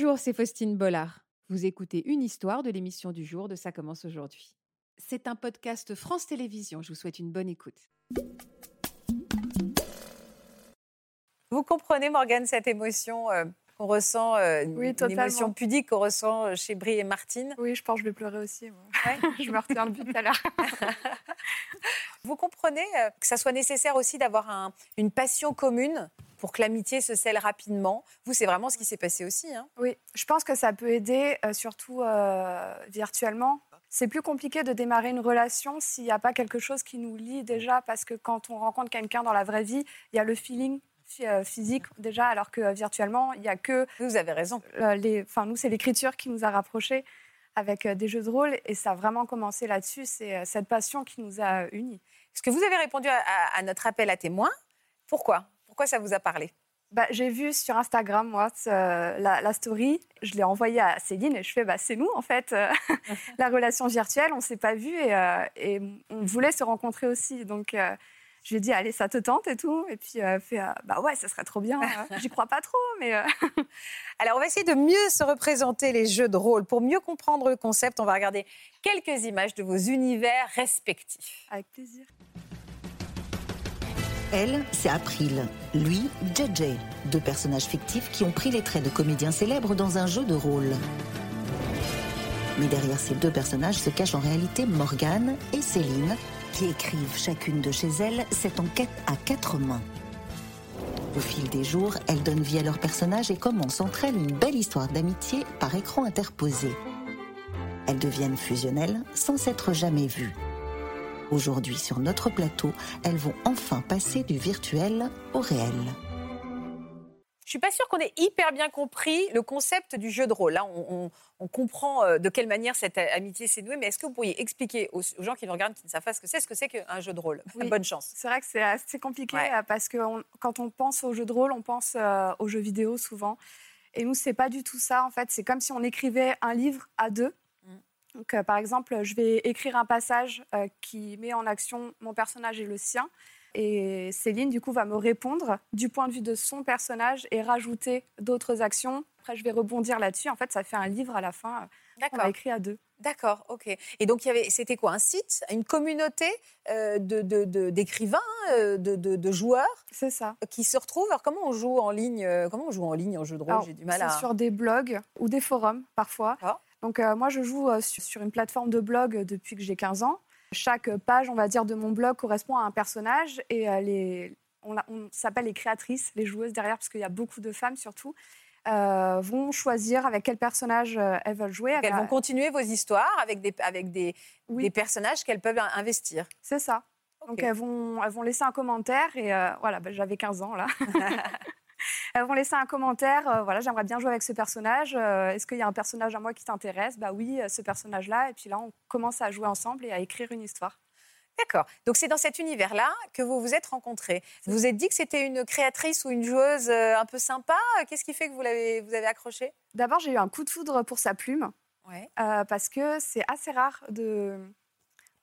Bonjour, c'est Faustine Bollard. Vous écoutez une histoire de l'émission du jour de Ça commence aujourd'hui. C'est un podcast France Télévisions. Je vous souhaite une bonne écoute. Vous comprenez, Morgane, cette émotion euh, qu'on ressent, euh, Oui, une totalement. émotion pudique qu'on ressent euh, chez Brie et Martine? Oui, je pense que je vais pleurer aussi. moi. Ouais. je me retiens depuis tout à l'heure. Vous comprenez euh, que ça soit nécessaire aussi d'avoir un- une passion commune? Pour que l'amitié se scelle rapidement Vous, c'est vraiment ce qui s'est passé aussi. hein Oui, je pense que ça peut aider, euh, surtout euh, virtuellement. C'est plus compliqué de démarrer une relation s'il n'y a pas quelque chose qui nous lie déjà, parce que quand on rencontre quelqu'un dans la vraie vie, il y a le feeling euh, physique déjà, alors que virtuellement, il n'y a que Vous avez raison. les. Enfin, nous, c'est l'écriture qui nous a rapprochés avec des jeux de rôle, et ça a vraiment commencé là-dessus. C'est cette passion qui nous a unis. Est-ce que vous avez répondu à, à- à notre appel à témoins Pourquoi? Pourquoi ça vous a parlé Bah, j'ai vu sur Instagram, moi, ce- la, la story. Je l'ai envoyée à Céline et je fais, bah, c'est nous, en fait, euh, la relation virtuelle. On ne s'est pas vu et, euh, et on voulait se rencontrer aussi. Donc, euh, je lui ai dit, allez, ça te tente et tout. Et puis, euh, elle fait, euh, bah ouais, ça serait trop bien. J'y crois pas trop, mais euh, Alors, on va essayer de mieux se représenter les jeux de rôle. Pour mieux comprendre le concept, on va regarder quelques images de vos univers respectifs. avec plaisir. Elle, c'est April. Lui, JJ. Deux personnages fictifs qui ont pris les traits de comédiens célèbres dans un jeu de rôle. Mais derrière ces deux personnages se cachent en réalité Morgane et Céline, qui écrivent chacune de chez elles cette enquête à quatre mains. Au fil des jours, elles donnent vie à leurs personnages et commencent entre elles une belle histoire d'amitié par écran interposé. Elles deviennent fusionnelles sans s'être jamais vues. Aujourd'hui, sur notre plateau, elles vont enfin passer du virtuel au réel. Je suis pas sûre qu'on ait hyper bien compris le concept du jeu de rôle. Là, on, on- on comprend euh, de quelle manière cette amitié s'est nouée, mais est-ce que vous pourriez expliquer aux, aux gens qui nous regardent, qui ne savent pas ce que c'est, ce que c'est qu'un jeu de rôle? Oui. Bonne chance. C'est vrai que c'est assez compliqué Ouais. euh, parce que on- quand on pense aux jeux de rôle, on pense euh, aux jeux vidéo souvent. Et nous, c'est pas du tout ça. En fait, c'est comme si on écrivait un livre à deux. Donc, euh, par exemple, je vais écrire un passage euh, qui met en action mon personnage et le sien. Et Céline, du coup, va me répondre du point de vue de son personnage et rajouter d'autres actions. Après, je vais rebondir là-dessus. En fait, ça fait un livre à la fin euh, D'accord. a écrit à deux. D'accord, ok. Et donc, il y avait, c'était quoi Un site Une communauté euh, de, d'écrivains, de, de- de joueurs C'est ça. qui se retrouvent? Alors, comment on joue en ligne Comment on joue en ligne en jeu de rôle? J'ai du mal c'est à. sur des blogs ou des forums parfois. Donc euh, moi, je joue euh, sur, une plateforme de blog depuis que j'ai 15 ans. Chaque page, on va dire, de mon blog correspond à un personnage et euh, les, on, s'appelle les créatrices, les joueuses derrière, parce qu'il y a beaucoup de femmes surtout, euh, vont choisir avec quel personnage euh, elles veulent jouer. Elles vont continuer vos histoires avec des, avec des, Oui. des personnages qu'elles peuvent in- investir. C'est ça. Donc elles vont, elles vont laisser un commentaire et euh, voilà, ben, j'avais 15 ans là. elles vont laisser un commentaire, euh, voilà, j'aimerais bien jouer avec ce personnage. euh, Est-ce qu'il y a un personnage à moi qui t'intéresse? Bah oui, euh, ce personnage-là. Et puis là, on commence à jouer ensemble et à écrire une histoire. D'accord. Donc c'est dans cet univers-là que vous vous êtes rencontrés. Vous vous êtes dit que c'était une créatrice ou une joueuse un peu sympa? Qu'est-ce qui fait que vous l'avez vous avez accroché? D'abord, j'ai eu un coup de foudre pour sa plume Ouais. euh, parce que c'est assez rare de,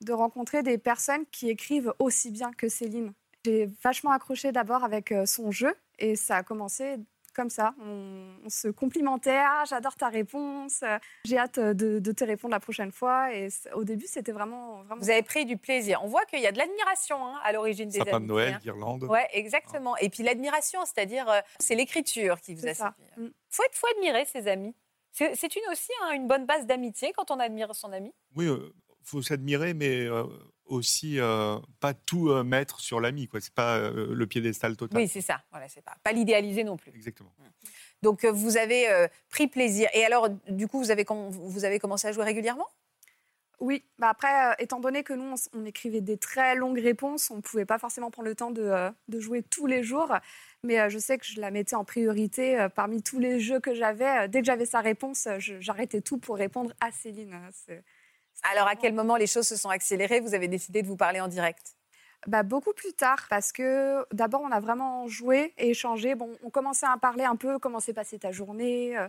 de rencontrer des personnes qui écrivent aussi bien que Céline. J'ai vachement accroché d'abord avec son jeu et ça a commencé comme ça. On, on se complimentait Ah, j'adore ta réponse, euh, j'ai hâte de, de te répondre la prochaine fois. Et au début, c'était vraiment, vraiment. Vous avez pris du plaisir. On voit qu'il y a de l'admiration hein, à l'origine des Sapin de Noël, hein. guirlande. Ouais, exactement. Et puis l'admiration, c'est-à-dire euh, c'est l'écriture qui vous a ça. séduit. Mm. Faut, être- faut admirer ses amis. C'est une aussi hein, une bonne base d'amitié quand on admire son ami. Oui, il faut s'admirer, mais euh, aussi euh, pas tout euh, mettre sur l'ami. quoi. C'est pas euh, le piédestal total. Oui, c'est ça. Voilà, c'est pas pas l'idéaliser non plus. Exactement. Donc euh, vous avez euh, pris plaisir. Et alors, du coup, vous avez com- vous avez commencé à jouer régulièrement? Oui, bah après, euh, étant donné que nous, on, écrivait des très longues réponses, on ne pouvait pas forcément prendre le temps de, euh, de jouer tous les jours. Mais euh, je sais que je la mettais en priorité euh, parmi tous les jeux que j'avais. Euh, dès que j'avais sa réponse, euh, je- j'arrêtais tout pour répondre à Céline. Euh, c'est- Alors, à quel moment les choses se sont accélérées? Vous avez décidé de vous parler en direct? Bah, beaucoup plus tard, parce que d'abord, on a vraiment joué et échangé. Bon, on commençait à parler un peu comment s'est passée ta journée, euh,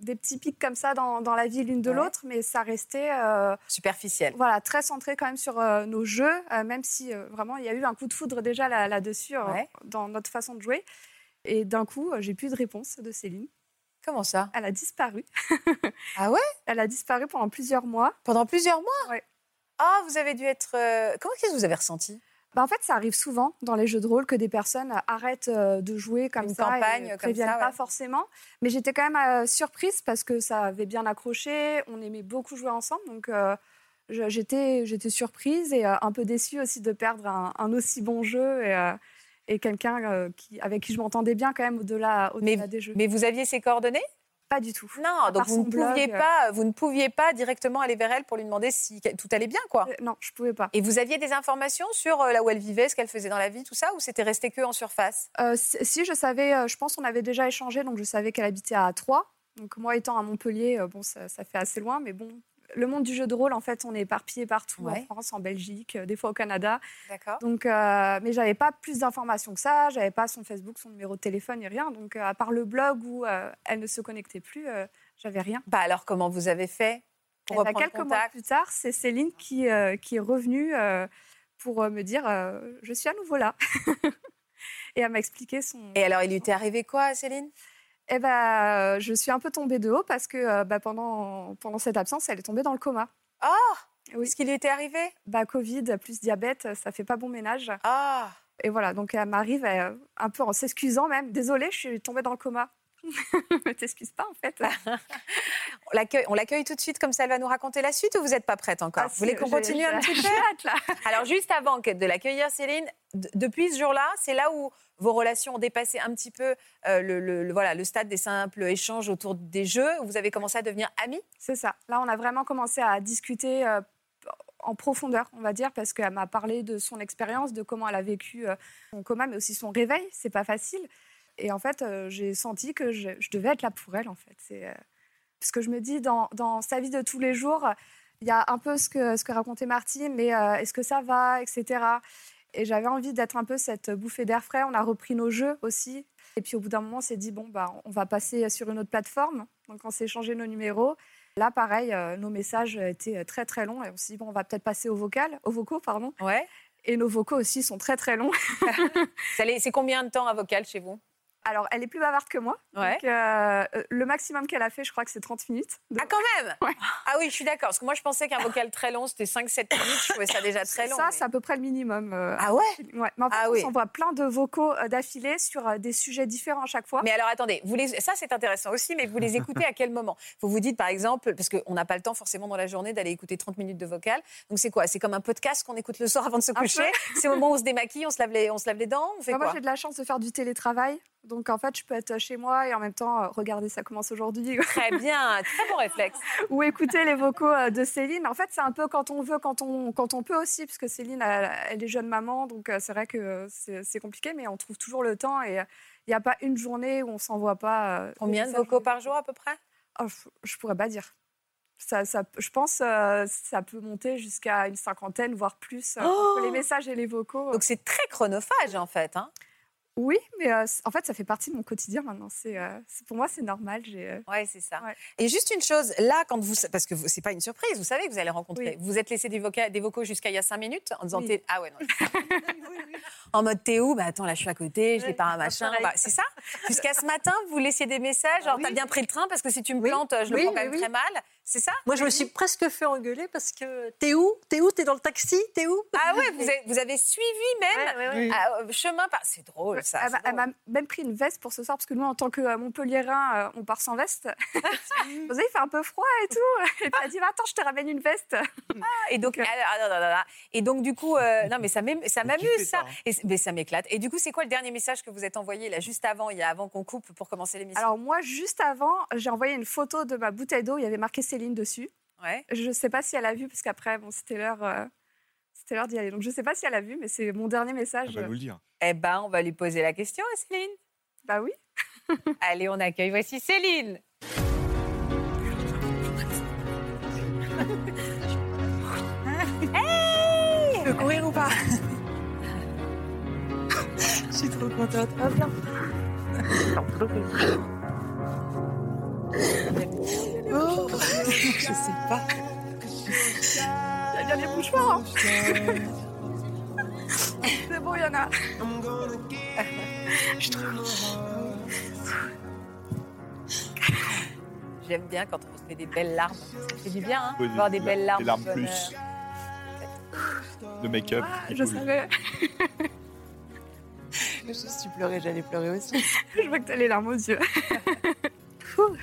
des petits pics comme ça dans, dans la vie l'une de Ouais. l'autre, mais ça restait euh, Superficiel. voilà, très centré quand même sur euh, nos jeux, même si vraiment il y a eu un coup de foudre déjà là- là-dessus, Ouais. dans notre façon de jouer. Et d'un coup, j'ai plus de réponse de Céline. Comment ça? Elle a disparu. Ah ouais? Elle a disparu pendant plusieurs mois. Pendant plusieurs mois? Ouais. Ah, vous avez dû être. euh, Comment qu'est-ce que vous avez ressenti? Bah, en fait, ça arrive souvent dans les jeux de rôle que des personnes euh, arrêtent euh, de jouer comme Une ça campagne et comme préviennent ça, pas ouais. forcément. Mais j'étais quand même euh, surprise parce que ça avait bien accroché. On aimait beaucoup jouer ensemble, donc euh, j'étais j'étais surprise et euh, un peu déçue aussi de perdre un, un aussi bon jeu et, et quelqu'un euh, qui avec qui je m'entendais bien quand même au-delà au des jeux. Mais vous aviez ses coordonnées? Pas du tout. Non, donc vous ne, blog, pouviez euh. pas, vous ne pouviez pas directement aller vers elle pour lui demander si tout allait bien, quoi. Euh, non, je pouvais pas. Et vous aviez des informations sur euh, là où elle vivait, ce qu'elle faisait dans la vie, tout ça, ou c'était resté que en surface? Si si, je savais, je pense qu'on avait déjà échangé, donc je savais qu'elle habitait à Troyes. Donc moi étant à Montpellier, bon, ça, ça fait assez loin, mais bon, le monde du jeu de rôle, en fait, on est éparpillé partout, Ouais. en France, en Belgique, euh, des fois au Canada. D'accord. Donc, euh, mais j'avais pas plus d'informations que ça, j'avais pas son Facebook, son numéro de téléphone, ni rien. Donc, euh, à part le blog où euh, elle ne se connectait plus, j'avais rien. Bah alors, comment vous avez fait pour Et bah, reprendre quelques mois contact plus tard, c'est Céline qui, qui est revenue pour me dire je suis à nouveau là. Et elle m'a expliqué son. Et alors, il lui était arrivé quoi, Céline? Eh ben, euh, je suis un peu tombée de haut parce que euh, bah, pendant, pendant cette absence, elle est tombée dans le coma. Ah Oui. Ce qui lui était arrivé? Bah, Covid plus diabète, ça fait pas bon ménage. Ah Et voilà, donc elle m'arrive euh, un peu en s'excusant même. Désolée, je suis tombée dans le coma. Mais t'excuses pas en fait. On l'accueille- On l'accueille tout de suite, comme ça, elle va nous raconter la suite ou vous n'êtes pas prête encore? Ah, Vous voulez qu'on continue un petit peu? Alors, juste avant de l'accueillir, Céline, d- depuis ce jour-là, c'est là où vos relations ont dépassé un petit peu euh, le, le- le- voilà, le stade des simples échanges autour des jeux, où vous avez commencé à devenir amis? C'est ça. Là, on a vraiment commencé à discuter euh, en profondeur, on va dire, parce qu'elle m'a parlé de son expérience, de comment elle a vécu euh, son coma, mais aussi son réveil. C'est pas facile. Et en fait, euh, j'ai senti que je, je devais être là pour elle, en fait. C'est euh, parce que je me dis, dans, dans sa vie de tous les jours, il y a un peu ce que, ce que racontait Martine, mais euh, est-ce que ça va, etc. Et j'avais envie d'être un peu cette bouffée d'air frais. On a repris nos jeux aussi. Et puis au bout d'un moment, on s'est dit, bon, bah, on va passer sur une autre plateforme. Donc on s'est échangé nos numéros. Là, pareil, euh, nos messages étaient très très longs. Et on s'est dit, bon, on va peut-être passer au vocal, aux vocaux, pardon. Ouais. Et nos vocaux aussi sont très très longs. C'est combien de temps un vocal chez vous? Alors, elle est plus bavarde que moi. Ouais. Donc, euh, le maximum qu'elle a fait, je crois que c'est 30 minutes. Donc, Ah, quand même Ouais. Ah oui, je suis d'accord. Parce que moi, je pensais qu'un vocal très long, c'était 5-7 minutes. Je trouvais ça déjà très long. ça, mais- c'est à peu près le minimum. euh, Ah ouais ouais. Mais en fait, Ah on oui. s'envoie plein de vocaux euh, d'affilée sur euh, des sujets différents à chaque fois. Mais alors attendez, vous les... ça c'est intéressant aussi, mais vous les écoutez à quel moment? Vous vous dites par exemple, parce qu'on n'a pas le temps forcément dans la journée d'aller écouter 30 minutes de vocal, donc c'est quoi? C'est comme un podcast qu'on écoute le soir avant de se coucher? C'est au moment où on se démaquille, on se lave les, on se lave les dents On fait Moi, quoi? j'ai de la chance de faire du télétravail. Donc, en fait, je peux être chez moi et en même temps, euh, regarder ça commence aujourd'hui. Très bien, très bon réflexe. ou écouter les vocaux euh, de Céline. En fait, c'est un peu quand on veut, quand on, quand on peut aussi, parce que Céline, elle, elle est jeune maman, donc euh, c'est vrai que c'est compliqué, mais on trouve toujours le temps et il n'y a pas une journée où on s'envoie pas. Combien de vocaux par jour à peu près? Oh, je, je pourrais pas dire. Ça, ça, je pense euh, ça peut monter jusqu'à une cinquantaine, voire plus, euh, Oh entre les messages et les vocaux. Donc c'est très chronophage en fait. hein. Oui, mais euh, en fait, ça fait partie de mon quotidien maintenant. C'est, euh, pour moi, c'est normal. Euh, Ouais, c'est ça. Ouais. Et juste une chose, là, quand vous, parce que c'est pas une surprise, vous savez que vous allez rencontrer. Oui. Vous êtes laissé des, voca- des vocaux jusqu'à il y a cinq minutes en disant Oui. ah ouais non. en mode t'es où? Bah attends, là je suis à côté, je Ouais, pas un machin. Bah, c'est ça. Jusqu'à ce matin, vous laissiez des messages. Genre t'as bien pris le train parce que si tu me plantes, je le prends quand même très mal. C'est ça Moi, je me suis presque fait engueuler parce que t'es où? T'es où? T'es dans le taxi? T'es où? Ah ouais, vous avez, vous avez suivi même Ouais, ouais, ouais. ah, euh, chemin par. C'est drôle ça. elle, m'a- elle même pris une veste pour ce soir, parce que nous, en tant que euh, Montpelliérain, euh, on part sans veste. vous savez, il fait un peu froid et tout. Et puis elle a dit, attends, je te ramène une veste. Et donc, ah, ah, non, non, non, non. et donc du coup, euh, non mais ça m'amuse ça. ça, hein. Et mais ça m'éclate. Et du coup, c'est quoi le dernier message que vous êtes envoyé là juste avant, il y a avant qu'on coupe pour commencer l'émission? Alors moi, juste avant, j'ai envoyé une photo de ma bouteille d'eau. Il y avait marqué Céline dessus. Ouais. Je ne sais pas si elle a vu, parce qu'après, bon, c'était l'heure... euh, C'était l'heure d'y aller. Donc, je ne sais pas si elle a vu, mais c'est mon dernier Elle message. va nous le dire. Eh ben, on va lui poser la question à Céline. Bah oui. Allez, on accueille. Voici Céline. Tu veux courir ou pas? Je suis trop contente. Oh, je sais pas. Il y a bien les mouchoirs. hein. c'est bon, il y en a. Je trouve. J'aime bien quand on se fait des belles larmes. Ça fait du bien, hein, Oui, avoir des belles larmes. des plus. De make-up. Ah, je savais. Si tu pleurais, j'allais pleurer aussi. je vois que t'as les larmes aux yeux. Vous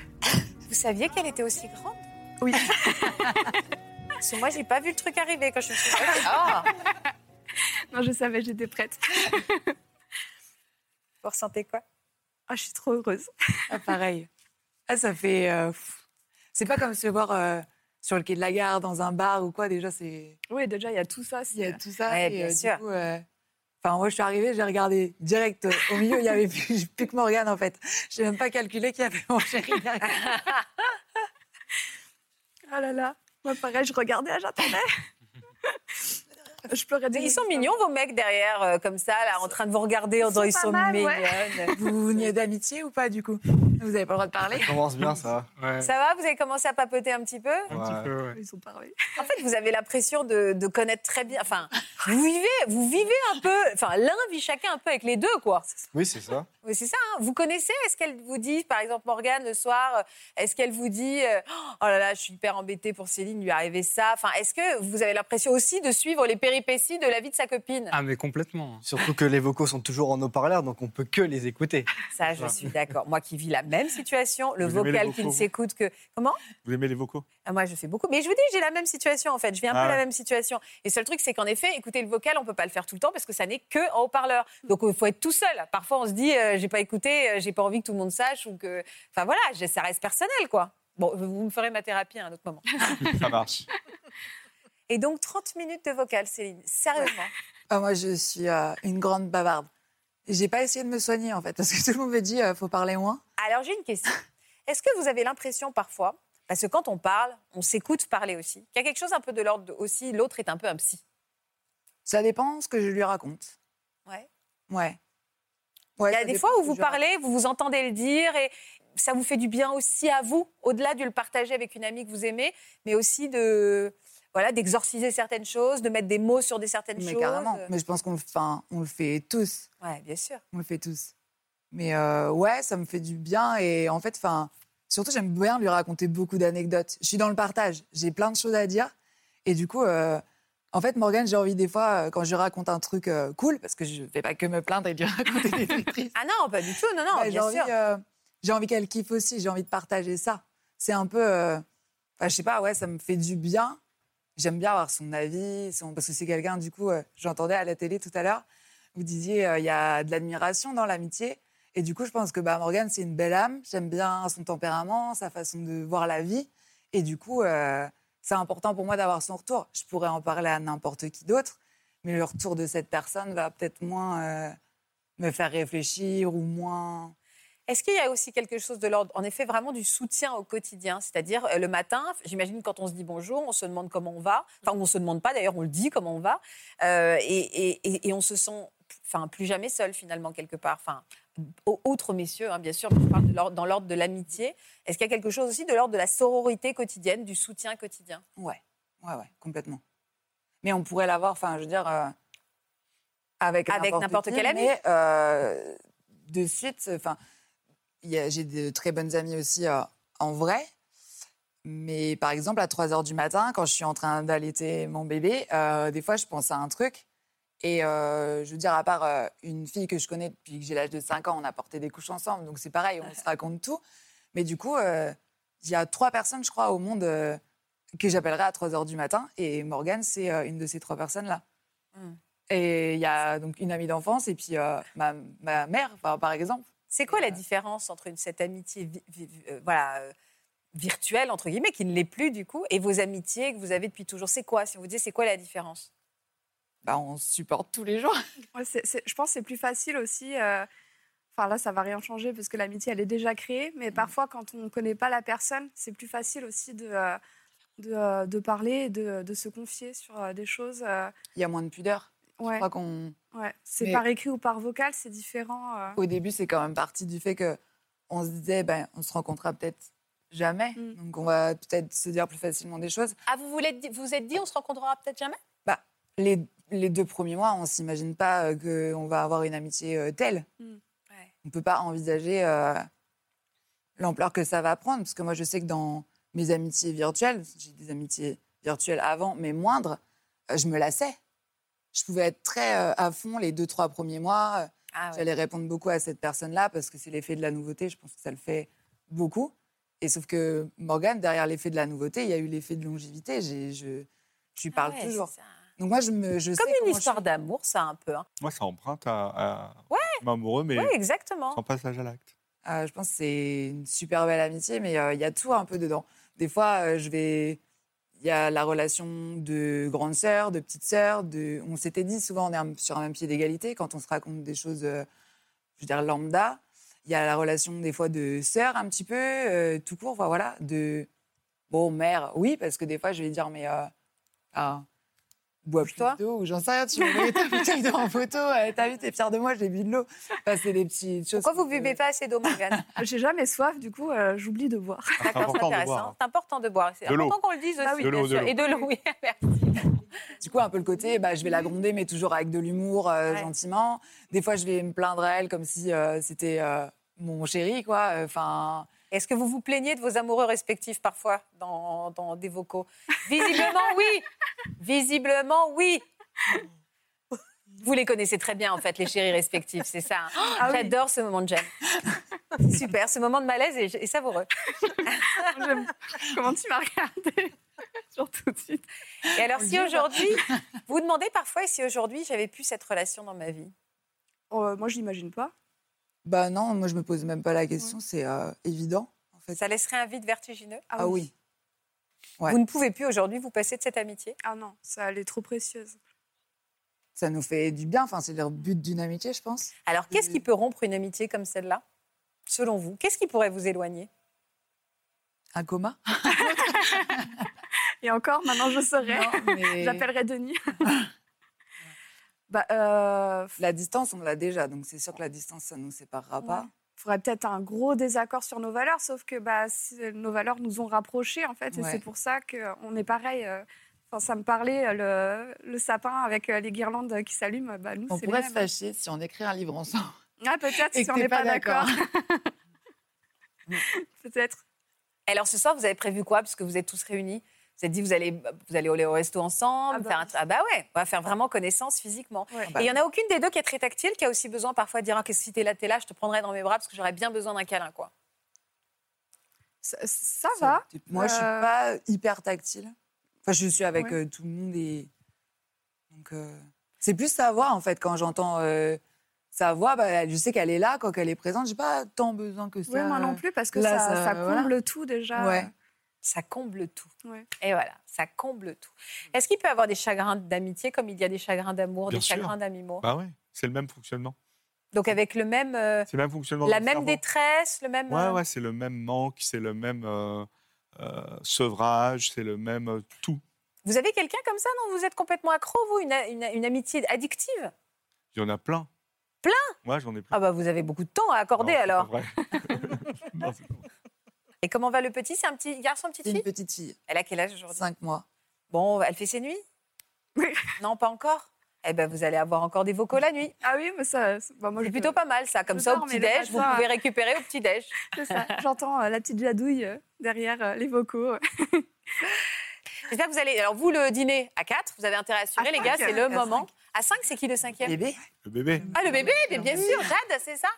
saviez qu'elle était aussi grande? Oui. Parce que moi, j'ai pas vu le truc arriver quand je me suis dit, Ah, Non, je savais, j'étais prête. vous ressentez quoi? Ah, je suis trop heureuse. Ah, pareil. Ah, ça fait. euh, c'est pas comme se voir euh, sur le quai de la gare, dans un bar ou quoi. Déjà, c'est. Oui, déjà, il y a tout ça. Il y a tout ça. Ouais, et, bien euh, sûr. Du coup, euh, Enfin, moi, je suis arrivée, j'ai regardé direct au milieu, il y avait plus, plus que Morgane, en fait. Je n'ai même pas calculé qu'il y avait mon chéri derrière. Ah là là. Moi, pareil, je regardais, j'attendais. je pleurais des Ils sont mignons, vos mecs, derrière, euh, comme ça, là, en train de vous regarder en Ils disant sont ils sont mal, mignonnes. ouais. Vous vous niez d'amitié ou pas, du coup? Vous n'avez pas le droit de parler Ça commence bien, ça. Ouais. Ça va Vous avez commencé à papoter un petit peu? Un Ouais. petit peu, ouais. Ils ont parlé. En fait, vous avez l'impression de, de connaître très bien. Enfin, vous vivez, vous vivez un peu. Enfin, l'un vit chacun un peu avec les deux, quoi. Oui, c'est ça. Oui, c'est ça. hein. Vous connaissez Est-ce qu'elle vous dit, par exemple, Morgane, le soir, euh, est-ce qu'elle vous dit euh, Oh là là, je suis hyper embêtée pour Céline, lui est arrivé ça Enfin, est-ce que vous avez l'impression aussi de suivre les péripéties de la vie de sa copine? Ah, mais complètement. Surtout que les vocaux sont toujours en haut-parleur, donc on peut que les écouter. Ça, je suis d'accord. Moi qui vis la même situation, le Vous vocal qui ne s'écoute que. Comment Vous aimez les vocaux? Ah, Moi, je fais beaucoup. Mais je vous dis, j'ai la même situation, en fait. Je vis un Ah peu la même situation. Et le seul truc, c'est qu'en effet, écouter le vocal, on peut pas le faire tout le temps parce que ça n'est que en haut-parleur. Donc, il faut être tout seul. Parfois, on se dit, euh, j'ai pas écouté, euh, j'ai pas envie que tout le monde sache ou que. Enfin, voilà, ça reste personnel, quoi. Bon, vous me ferez ma thérapie à un autre moment. Ça marche. Et donc, 30 minutes de vocal, Céline. Sérieusement. Ah, Moi, je suis euh, une grande bavarde. J'ai pas essayé de me soigner, en fait, parce que tout le monde me dit euh, faut parler moins. Alors, j'ai une question. Est-ce que vous avez l'impression parfois, parce que quand on parle, on s'écoute parler aussi, qu'il y a quelque chose un peu de l'ordre aussi, l'autre est un peu un psy? Ça dépend ce que je lui raconte. Ouais. Ouais. Ouais, Il y a des fois où vous raconte. parlez, vous vous entendez le dire et ça vous fait du bien aussi à vous, au-delà de le partager avec une amie que vous aimez, mais aussi de voilà d'exorciser certaines choses, de mettre des mots sur des certaines Mais choses. carrément. Mais je pense qu'on le, enfin, on le fait tous. Ouais, bien sûr. On le fait tous. Mais euh, ouais, ça me fait du bien. Et en fait, enfin, surtout, j'aime bien lui raconter beaucoup d'anecdotes. Je suis dans le partage. J'ai plein de choses à dire. Et du coup, euh, en fait, Morgane, j'ai envie des fois, euh, quand je raconte un truc euh, cool, parce que je ne vais pas que me plaindre et lui raconter des trucs tristes. Ah non, pas du tout, non, non, Ouais, j'ai bien envie, sûr. euh, j'ai envie qu'elle kiffe aussi. J'ai envie de partager ça. C'est un peu, enfin, je sais pas, ouais, ça me fait du bien. J'aime bien avoir son avis, parce que c'est quelqu'un, du coup, euh, j'entendais à la télé tout à l'heure, vous disiez, euh, il y a de l'admiration dans l'amitié. Et du coup, je pense que bah, Morgane, c'est une belle âme. J'aime bien son tempérament, sa façon de voir la vie. Et du coup, euh, c'est important pour moi d'avoir son retour. Je pourrais en parler à n'importe qui d'autre, mais le retour de cette personne va peut-être moins me faire réfléchir ou moins. Est-ce qu'il y a aussi quelque chose de l'ordre, en effet, vraiment du soutien au quotidien? C'est-à-dire, euh, le matin, j'imagine quand on se dit bonjour, on se demande comment on va. Enfin, on ne se demande pas, d'ailleurs, on le dit comment on va. Euh, et, et- et- et on se sent enfin, plus jamais seul, finalement, quelque part. Enfin, au- autres messieurs, hein, bien sûr, mais je parle de dans l'ordre de l'amitié. Est-ce qu'il y a quelque chose aussi de l'ordre de la sororité quotidienne, du soutien quotidien? Ouais, ouais, ouais, complètement. Mais on pourrait l'avoir, enfin, je veux dire, euh, avec, Avec n'importe quel ami. Mais euh, de suite, enfin, j'ai de très bonnes amies aussi euh, en vrai. Mais par exemple, à 3 h du matin, quand je suis en train d'allaiter mon bébé, euh, des fois, je pense à un truc. Et euh, je veux dire, à part euh, une fille que je connais depuis que j'ai l'âge de 5 ans, on a porté des couches ensemble. Donc c'est pareil, on se raconte tout. Mais du coup, il y a trois personnes, je crois, au monde que j'appellerai à 3 h du matin. Et Morgane, c'est une de ces trois personnes-là. Hmm. Et il y a donc une amie d'enfance et puis ma, ma mère, par exemple. C'est quoi la différence entre une, cette amitié vi- vi- euh, voilà, euh, virtuelle, entre guillemets, qui ne l'est plus du coup, et vos amitiés que vous avez depuis toujours? C'est quoi? Si on vous dit, c'est quoi la différence? Bah, on se supporte tous les jours. Ouais, c'est- c'est- je pense que c'est plus facile aussi. euh, Enfin là, ça va rien changer parce que l'amitié, elle est déjà créée. Mais parfois, quand on ne connaît pas la personne, c'est plus facile aussi de, de, de parler, et de, de se confier sur des choses. Il y a moins de pudeur. Je ouais, crois qu'on. ouais. C'est Mais- par écrit ou par vocal, c'est différent. euh. Au début, c'est quand même parti du fait que on se disait, ben, on se rencontrera peut-être jamais. Mm. Donc, on va peut-être se dire plus facilement des choses. Ah, vous vous êtes dit, on se rencontrera peut-être jamais? Les, les deux premiers mois, on s'imagine pas euh, qu'on va avoir une amitié euh, telle. Mm. Ouais. On peut pas envisager euh, l'ampleur que ça va prendre. Parce que moi, je sais que dans mes amitiés virtuelles, j'ai des amitiés virtuelles avant, mais moindres, euh, je me lassais. Je pouvais être très euh, à fond les deux, trois premiers mois. euh, Ah ouais. J'allais répondre beaucoup à cette personne-là parce que c'est l'effet de la nouveauté. Je pense que ça le fait beaucoup. Et sauf que Morgane, derrière l'effet de la nouveauté, il y a eu l'effet de longévité. Je, je lui parle Ah ouais, toujours. Donc moi, je, me, je sais Comme une je histoire d'amour, ça, un peu. hein. Moi, ça emprunte à, à Ouais. amoureux, mais Oui, exactement. sans passage à l'acte. Euh, je pense que c'est une super belle amitié, mais euh, il y a tout un peu dedans. Des fois, euh, je vais. Il y a la relation de grande sœur, de petite sœur. De... On s'était dit souvent, on est sur un même pied d'égalité quand on se raconte des choses, euh, je veux dire, lambda. Il y a la relation des fois de sœur un petit peu, euh, tout court, voilà. De. Bon, mère, oui, parce que des fois, je vais dire, mais. Euh, ah, bois plus d'eau, ou j'en sais rien, tu me voyais ta bouteille d'eau en photo, euh, t'as vu, t'es fière de moi, j'ai bu de l'eau. Enfin, c'est des petites choses. Pourquoi vous buvez pas assez d'eau, Morgane J'ai jamais soif, du coup, euh, j'oublie de boire. Ah, c'est D'accord, c'est important de intéressant. boire. hein. C'est important de boire. C'est De l'eau. important qu'on le dise aussi. Ah oui. De l'eau. Et de l'eau, oui. Merci. Du coup, un peu le côté, bah, je vais la gronder, mais toujours avec de l'humour, euh, Ouais. gentiment. Des fois, je vais me plaindre à elle comme si euh, c'était euh, mon chéri, quoi. Enfin, Est-ce que vous vous plaignez de vos amoureux respectifs parfois dans, dans des vocaux? Visiblement, oui. Visiblement, oui. Vous les connaissez très bien, en fait, les chéris respectifs, c'est ça. hein. Ah oui. J'adore ce moment de gêne. Super, ce moment de malaise est, est savoureux. J'aime- Comment tu m'as regardé tout de suite. Et alors, On si aujourd'hui, vous vous demandez parfois, si aujourd'hui j'avais plus cette relation dans ma vie? Euh, moi, je l'imagine pas. Bah non, moi, je me pose même pas la question, c'est euh, évident, en fait. Ça laisserait un vide vertigineux? Ah oui. Ouais. Vous ne pouvez plus aujourd'hui vous passer de cette amitié? Ah non, ça, elle est trop précieuse. Ça nous fait du bien, enfin, c'est le but d'une amitié, je pense. Alors, qu'est-ce Oui. qui peut rompre une amitié comme celle-là, selon vous? Qu'est-ce qui pourrait vous éloigner? Un coma? Et encore, maintenant, je saurais. J'appellerai Denis. bah, euh, La distance, on l'a déjà, donc c'est sûr que la distance, ça nous séparera pas. Ouais. faudrait peut-être un gros désaccord sur nos valeurs, sauf que bah, si- nos valeurs nous ont rapprochés, en fait, et Ouais. c'est pour ça qu'on est pareil. euh, Enfin, ça me parlait, euh, le, le sapin avec euh, les guirlandes qui s'allument, bah, nous, On pourrait se fâcher si on écrit un livre ensemble. Ah, peut-être, si on n'est pas pas d'accord. peut-être. Alors, ce soir, vous avez prévu quoi Parce que vous êtes tous réunis? Vous êtes dit, vous allez, vous allez aller au resto ensemble Ah bah faire un oui. ah bah ouais, on va faire vraiment connaissance physiquement. Ouais. Bah, Et il y en a aucune des deux qui est très tactile, qui a aussi besoin parfois de dire, ah, qu'est-ce que si t'es là, t'es là, je te prendrai dans mes bras parce que j'aurais bien besoin d'un câlin, quoi. Ça, ça va. Moi, je suis Euh, pas hyper tactile. Enfin, je suis avec Ouais. euh, tout le monde et donc euh, c'est plus sa voix en fait quand j'entends euh, sa voix. Bah, je sais qu'elle est là quand elle est présente. J'ai pas tant besoin que ça. Ouais, moi non plus, parce que là, ça, ça- ça voilà. comble tout déjà. Ouais. Ça comble tout. Ouais. Et voilà, ça comble tout. Est-ce qu'il peut y avoir des chagrins d'amitié comme il y a des chagrins d'amour, des sûr. chagrins d'amour? Bah ouais, c'est le même fonctionnement. Donc avec le même, euh, C'est le même fonctionnement. la même cerveau. détresse, le même. Ouais, euh, ouais, c'est le même manque, c'est le même euh, euh, sevrage, c'est le même euh, tout. Vous avez quelqu'un comme ça dont vous êtes complètement accro, vous, une, une- une amitié addictive? Il y en a plein. Plein? Ouais, j'en ai plein. Ah bah vous avez beaucoup de temps à accorder Non, alors. vrai. Non, c'est pas vrai. Et comment va le petit? C'est un petit garçon, petite C'est une fille? petite fille, Elle a quel âge aujourd'hui? 5 mois. Bon, elle fait ses nuits? Non, pas encore? Eh ben vous allez avoir encore des vocaux la nuit. Ah oui, mais ça, c'est- bah, moi, C'est plutôt pas mal ça. Comme ça au petit-déj, vous pouvez récupérer au petit-déj. c'est ça. J'entends euh, la petite jadouille euh, derrière euh, les vocaux. J'espère que vous allez. Alors vous, le dîner à 4, vous avez intérêt à assurer, À les gars, cinq, c'est le moment. À 5, c'est qui le cinquième? Bébé. Le bébé. Ah, le bébé, mais bien sûr, Jade, c'est ça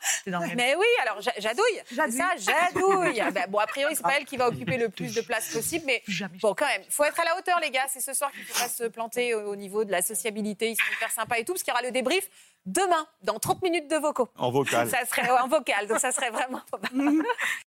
Mais oui, alors Ja- Jadouille, c'est Jadouille. ça, Jadouille. Ah, bah, bon, a priori, c'est pas elle qui va occuper le plus de place possible, mais bon, quand même, faut être à la hauteur, les gars. C'est ce soir qu'il faut pas se planter au, au niveau de la sociabilité. Ils sont hyper sympas et tout, parce qu'il y aura le débrief demain, dans 30 minutes de vocaux. En vocal. Ça serait en vocal, donc ça serait vraiment pas mal.